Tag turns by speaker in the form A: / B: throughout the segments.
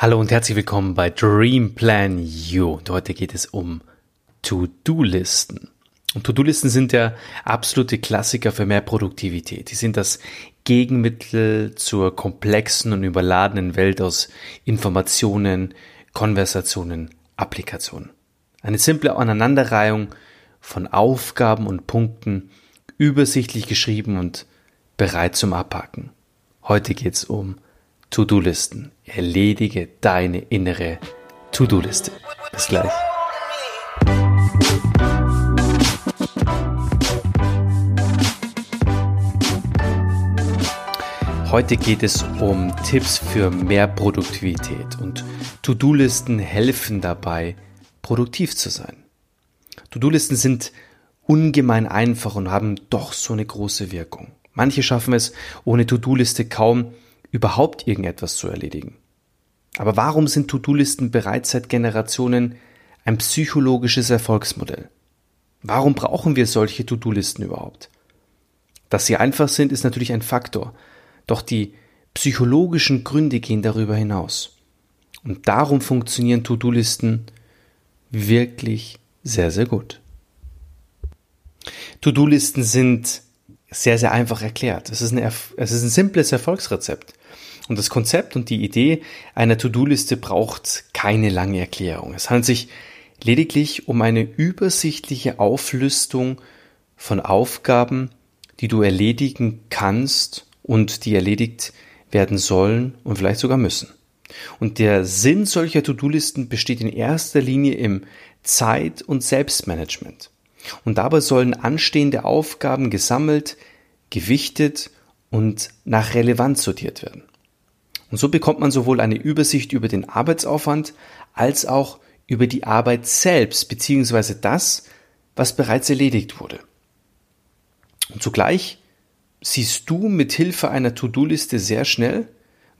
A: Hallo und herzlich willkommen bei Dream Plan You. Und heute geht es um To-Do-Listen. Und To-Do-Listen sind der absolute Klassiker für mehr Produktivität. Die sind das Gegenmittel zur komplexen und überladenen Welt aus Informationen, Konversationen, Applikationen. Eine simple Aneinanderreihung von Aufgaben und Punkten, übersichtlich geschrieben und bereit zum Abhaken. Heute geht es um To-Do-Listen. Erledige deine innere To-Do-Liste. Bis gleich. Heute geht es um Tipps für mehr Produktivität und To-Do-Listen helfen dabei, produktiv zu sein. To-Do-Listen sind ungemein einfach und haben doch so eine große Wirkung. Manche schaffen es ohne To-Do-Liste kaum überhaupt irgendetwas zu erledigen. Aber warum sind To-Do-Listen bereits seit Generationen ein psychologisches Erfolgsmodell? Warum brauchen wir solche To-Do-Listen überhaupt? Dass sie einfach sind, ist natürlich ein Faktor, doch die psychologischen Gründe gehen darüber hinaus. Und darum funktionieren To-Do-Listen wirklich sehr, sehr gut. To-Do-Listen sind sehr, sehr einfach erklärt. Es ist, ein, es ist ein simples Erfolgsrezept. Und das Konzept und die Idee einer To-Do-Liste braucht keine lange Erklärung. Es handelt sich lediglich um eine übersichtliche Auflistung von Aufgaben, die du erledigen kannst und die erledigt werden sollen und vielleicht sogar müssen. Und der Sinn solcher To-Do-Listen besteht in erster Linie im Zeit- und Selbstmanagement. Und dabei sollen anstehende Aufgaben gesammelt, gewichtet und nach Relevanz sortiert werden. Und so bekommt man sowohl eine Übersicht über den Arbeitsaufwand als auch über die Arbeit selbst beziehungsweise das, was bereits erledigt wurde. Und zugleich siehst du mit Hilfe einer To-Do-Liste sehr schnell,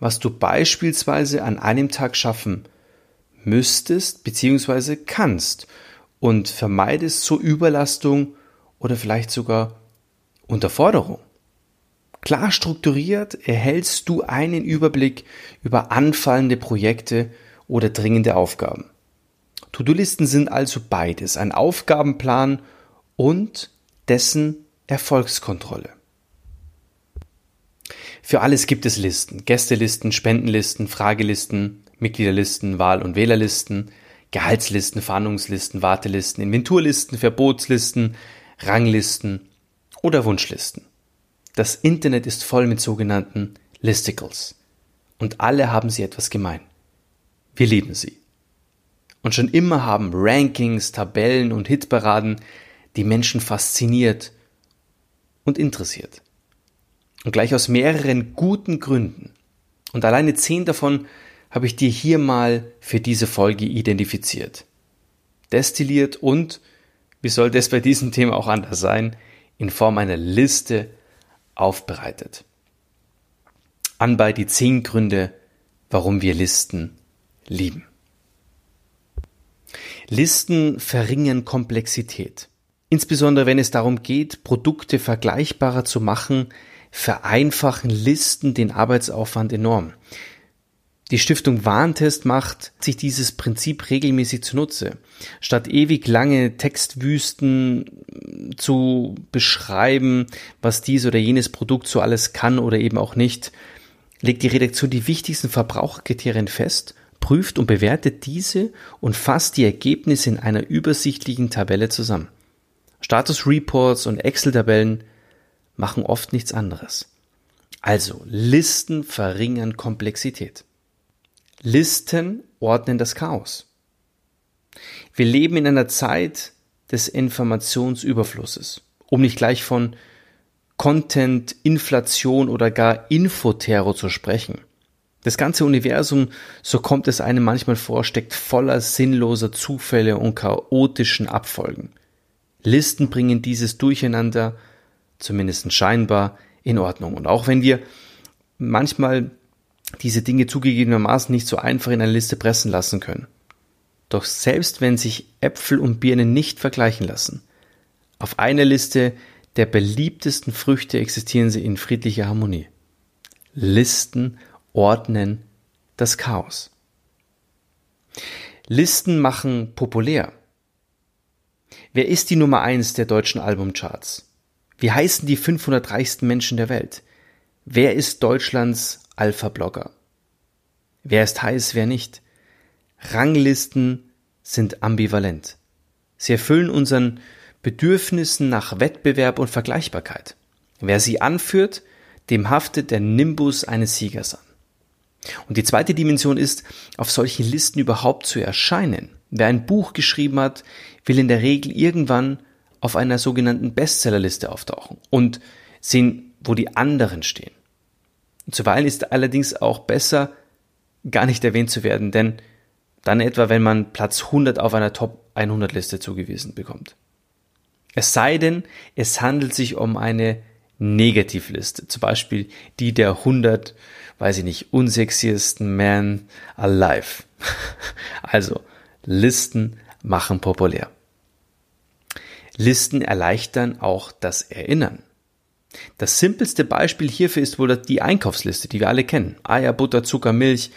A: was du beispielsweise an einem Tag schaffen müsstest beziehungsweise kannst und vermeidest so Überlastung oder vielleicht sogar Unterforderung. Klar strukturiert erhältst du einen Überblick über anfallende Projekte oder dringende Aufgaben. To-Do-Listen sind also beides, ein Aufgabenplan und dessen Erfolgskontrolle. Für alles gibt es Listen, Gästelisten, Spendenlisten, Fragelisten, Mitgliederlisten, Wahl- und Wählerlisten, Gehaltslisten, Fahndungslisten, Wartelisten, Inventurlisten, Verbotslisten, Ranglisten oder Wunschlisten. Das Internet ist voll mit sogenannten Listicles. Und alle haben sie etwas gemein. Wir lieben sie. Und schon immer haben Rankings, Tabellen und Hitparaden die Menschen fasziniert und interessiert. Und gleich aus mehreren guten Gründen. Und alleine zehn davon habe ich dir hier mal für diese Folge identifiziert. Destilliert und, wie sollte es bei diesem Thema auch anders sein, in Form einer Liste aufbereitet. Anbei die zehn Gründe, warum wir Listen lieben. Listen verringern Komplexität. Insbesondere wenn es darum geht, Produkte vergleichbarer zu machen, vereinfachen Listen den Arbeitsaufwand enorm. Die Stiftung Warntest macht sich dieses Prinzip regelmäßig zunutze. Statt ewig lange Textwüsten zu beschreiben, was dies oder jenes Produkt so alles kann oder eben auch nicht, legt die Redaktion die wichtigsten Verbraucherkriterien fest, prüft und bewertet diese und fasst die Ergebnisse in einer übersichtlichen Tabelle zusammen. Status Reports und Excel-Tabellen machen oft nichts anderes. Also, Listen verringern Komplexität. Listen ordnen das Chaos. Wir leben in einer Zeit des Informationsüberflusses, um nicht gleich von Content, Inflation oder gar Infoterror zu sprechen. Das ganze Universum, so kommt es einem manchmal vor, steckt voller sinnloser Zufälle und chaotischen Abfolgen. Listen bringen dieses Durcheinander, zumindest scheinbar, in Ordnung. Und auch wenn wir manchmal diese Dinge zugegebenermaßen nicht so einfach in eine Liste pressen lassen können. Doch selbst wenn sich Äpfel und Birnen nicht vergleichen lassen, auf einer Liste der beliebtesten Früchte existieren sie in friedlicher Harmonie. Listen ordnen das Chaos. Listen machen populär. Wer ist die Nummer eins der deutschen Albumcharts? Wie heißen die 500 reichsten Menschen der Welt? Wer ist Deutschlands Alpha-Blogger? Wer ist heiß, wer nicht? Ranglisten sind ambivalent. Sie erfüllen unseren Bedürfnissen nach Wettbewerb und Vergleichbarkeit. Wer sie anführt, dem haftet der Nimbus eines Siegers an. Und die zweite Dimension ist, auf solchen Listen überhaupt zu erscheinen. Wer ein Buch geschrieben hat, will in der Regel irgendwann auf einer sogenannten Bestsellerliste auftauchen und sehen, wo die anderen stehen. Zuweilen ist allerdings auch besser, gar nicht erwähnt zu werden, denn dann etwa, wenn man Platz 100 auf einer Top 100 Liste zugewiesen bekommt. Es sei denn, es handelt sich um eine Negativliste, zum Beispiel die der 100, weiß ich nicht, unsexiesten Men alive. Also, Listen machen populär. Listen erleichtern auch das Erinnern. Das simpelste Beispiel hierfür ist wohl die Einkaufsliste, die wir alle kennen. Eier, Butter, Zucker, Milch.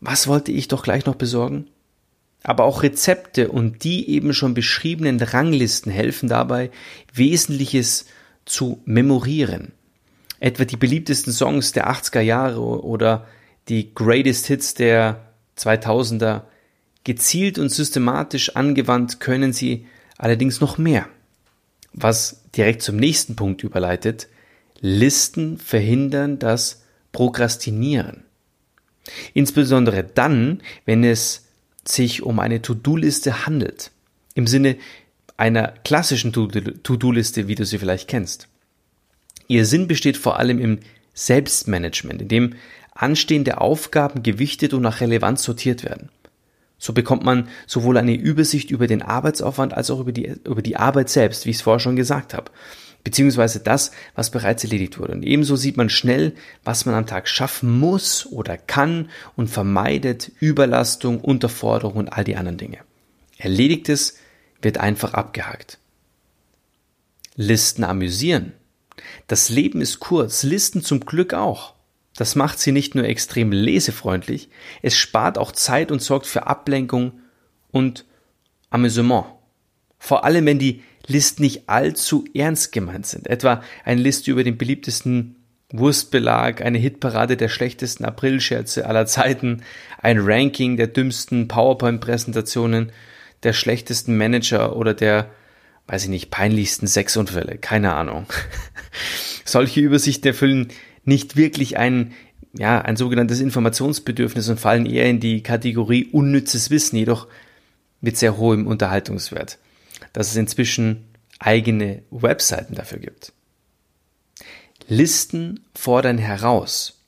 A: Was wollte ich doch gleich noch besorgen? Aber auch Rezepte und die eben schon beschriebenen Ranglisten helfen dabei, Wesentliches zu memorieren. Etwa die beliebtesten Songs der 80er Jahre oder die Greatest Hits der 2000er. Gezielt und systematisch angewandt können sie allerdings noch mehr. Was direkt zum nächsten Punkt überleitet, Listen verhindern das Prokrastinieren. Insbesondere dann, wenn es sich um eine To-Do-Liste handelt. Im Sinne einer klassischen To-Do-Liste, wie du sie vielleicht kennst. Ihr Sinn besteht vor allem im Selbstmanagement, in dem anstehende Aufgaben gewichtet und nach Relevanz sortiert werden. So bekommt man sowohl eine Übersicht über den Arbeitsaufwand als auch über die, über die Arbeit selbst, wie ich es vorher schon gesagt habe, beziehungsweise das, was bereits erledigt wurde. Und ebenso sieht man schnell, was man am Tag schaffen muss oder kann und vermeidet Überlastung, Unterforderung und all die anderen Dinge. Erledigtes wird einfach abgehakt. Listen amüsieren. Das Leben ist kurz, Listen zum Glück auch. Das macht sie nicht nur extrem lesefreundlich, es spart auch Zeit und sorgt für Ablenkung und Amüsement. Vor allem, wenn die Listen nicht allzu ernst gemeint sind. Etwa eine Liste über den beliebtesten Wurstbelag, eine Hitparade der schlechtesten Aprilscherze aller Zeiten, ein Ranking der dümmsten PowerPoint-Präsentationen, der schlechtesten Manager oder der, weiß ich nicht, peinlichsten Sexunfälle. Keine Ahnung. Solche Übersichten erfüllen nicht wirklich ein, ja, ein sogenanntes Informationsbedürfnis und fallen eher in die Kategorie unnützes Wissen, jedoch mit sehr hohem Unterhaltungswert, dass es inzwischen eigene Webseiten dafür gibt. Listen fordern heraus.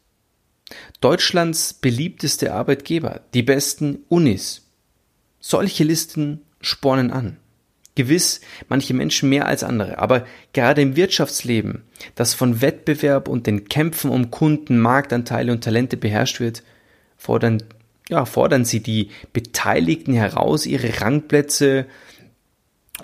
A: Deutschlands beliebteste Arbeitgeber, die besten Unis. Solche Listen spornen an. Gewiss, manche Menschen mehr als andere, aber gerade im Wirtschaftsleben, das von Wettbewerb und den Kämpfen um Kunden, Marktanteile und Talente beherrscht wird, fordern, ja, fordern sie die Beteiligten heraus, ihre Rangplätze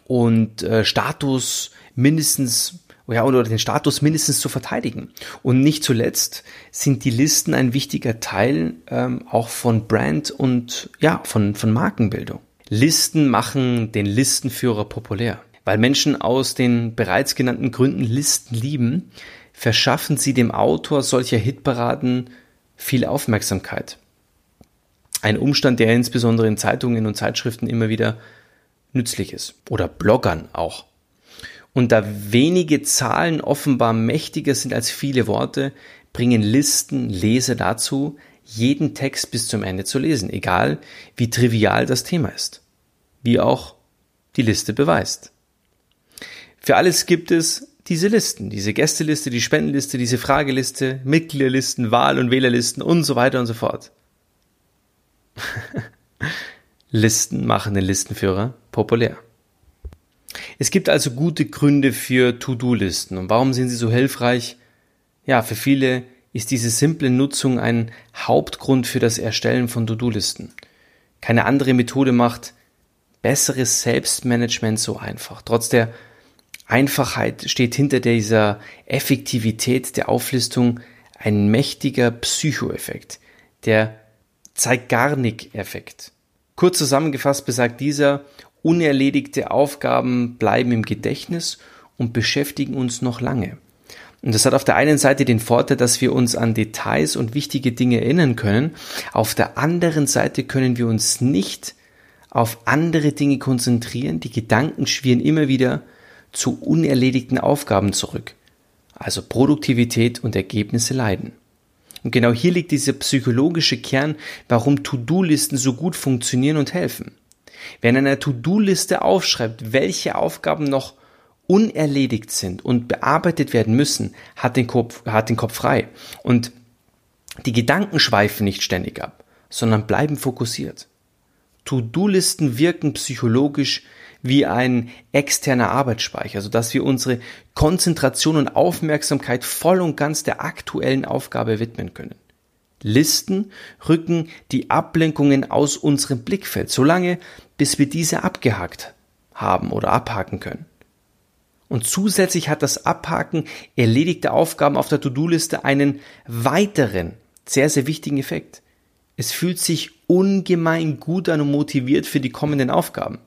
A: und äh, Status mindestens ja, oder den Status mindestens zu verteidigen. Und nicht zuletzt sind die Listen ein wichtiger Teil ähm, auch von Brand und ja, von, von Markenbildung. Listen machen den Listenführer populär. Weil Menschen aus den bereits genannten Gründen Listen lieben, verschaffen sie dem Autor solcher Hitparaden viel Aufmerksamkeit. Ein Umstand, der insbesondere in Zeitungen und Zeitschriften immer wieder nützlich ist. Oder Bloggern auch. Und da wenige Zahlen offenbar mächtiger sind als viele Worte, bringen Listen Leser dazu, jeden Text bis zum Ende zu lesen, egal wie trivial das Thema ist, wie auch die Liste beweist. Für alles gibt es diese Listen, diese Gästeliste, die Spendenliste, diese Frageliste, Mitgliederlisten, Wahl- und Wählerlisten und so weiter und so fort. Listen machen den Listenführer populär. Es gibt also gute Gründe für To-Do-Listen. Und warum sind sie so hilfreich? Ja, für viele ist diese simple Nutzung ein Hauptgrund für das Erstellen von To-Do-Listen. Keine andere Methode macht besseres Selbstmanagement so einfach. Trotz der Einfachheit steht hinter dieser Effektivität der Auflistung ein mächtiger Psychoeffekt, der Zeigarnik-Effekt. Kurz zusammengefasst besagt dieser, unerledigte Aufgaben bleiben im Gedächtnis und beschäftigen uns noch lange. Und das hat auf der einen Seite den Vorteil, dass wir uns an Details und wichtige Dinge erinnern können. Auf der anderen Seite können wir uns nicht auf andere Dinge konzentrieren. Die Gedanken schwirren immer wieder zu unerledigten Aufgaben zurück. Also Produktivität und Ergebnisse leiden. Und genau hier liegt dieser psychologische Kern, warum To-Do-Listen so gut funktionieren und helfen. Wer in einer To-Do-Liste aufschreibt, welche Aufgaben noch unerledigt sind und bearbeitet werden müssen, hat den Kopf, hat den Kopf frei. Und die Gedanken schweifen nicht ständig ab, sondern bleiben fokussiert. To-Do-Listen wirken psychologisch wie ein externer Arbeitsspeicher, sodass wir unsere Konzentration und Aufmerksamkeit voll und ganz der aktuellen Aufgabe widmen können. Listen rücken die Ablenkungen aus unserem Blickfeld, solange bis wir diese abgehakt haben oder abhaken können. Und zusätzlich hat das Abhaken erledigter Aufgaben auf der To-Do-Liste einen weiteren, sehr, sehr wichtigen Effekt. Es fühlt sich ungemein gut an und motiviert für die kommenden Aufgaben.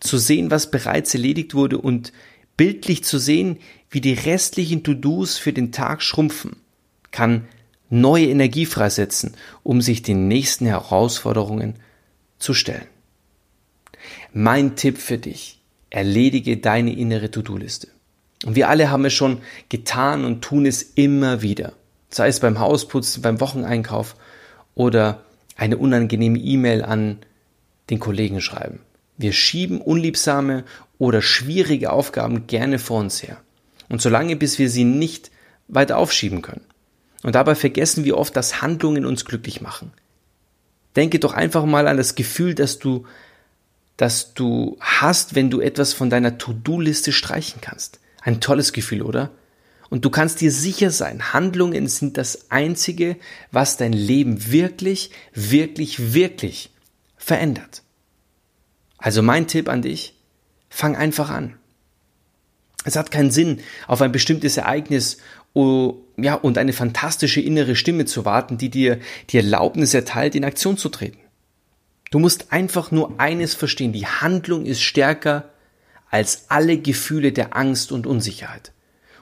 A: Zu sehen, was bereits erledigt wurde und bildlich zu sehen, wie die restlichen To-Dos für den Tag schrumpfen, kann neue Energie freisetzen, um sich den nächsten Herausforderungen zu stellen. Mein Tipp für dich, erledige deine innere To-Do-Liste. Und wir alle haben es schon getan und tun es immer wieder. Sei es beim Hausputzen, beim Wocheneinkauf oder eine unangenehme E-Mail an den Kollegen schreiben. Wir schieben unliebsame oder schwierige Aufgaben gerne vor uns her. Und solange bis wir sie nicht weiter aufschieben können. Und dabei vergessen wir oft, dass Handlungen uns glücklich machen. Denke doch einfach mal an das Gefühl, dass du, dass du hast, wenn du etwas von deiner To-Do-Liste streichen kannst. Ein tolles Gefühl, oder? Und du kannst dir sicher sein, Handlungen sind das Einzige, was dein Leben wirklich, wirklich, wirklich verändert. Also mein Tipp an dich, fang einfach an. Es hat keinen Sinn, auf ein bestimmtes Ereignis oh, ja, und eine fantastische innere Stimme zu warten, die dir die Erlaubnis erteilt, in Aktion zu treten. Du musst einfach nur eines verstehen, die Handlung ist stärker als alle Gefühle der Angst und Unsicherheit.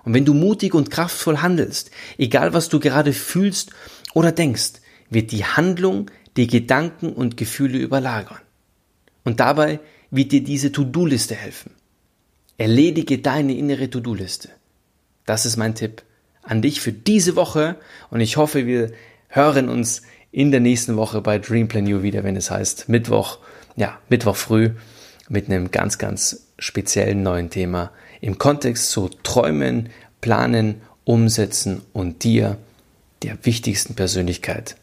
A: Und wenn du mutig und kraftvoll handelst, egal was du gerade fühlst oder denkst, wird die Handlung die Gedanken und Gefühle überlagern. Und dabei wird dir diese To-Do-Liste helfen. Erledige deine innere To-Do-Liste. Das ist mein Tipp an dich für diese Woche und ich hoffe, wir hören uns in der nächsten Woche bei Dreamplan You wieder, wenn es heißt Mittwoch, ja, Mittwoch früh mit einem ganz, ganz speziellen neuen Thema im Kontext zu Träumen, Planen, Umsetzen und dir, der wichtigsten Persönlichkeit,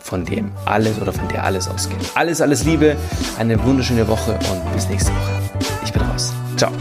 A: von dem alles oder von der alles ausgeht. Alles, alles Liebe, eine wunderschöne Woche und bis nächste Woche. Ich bin raus. Ciao.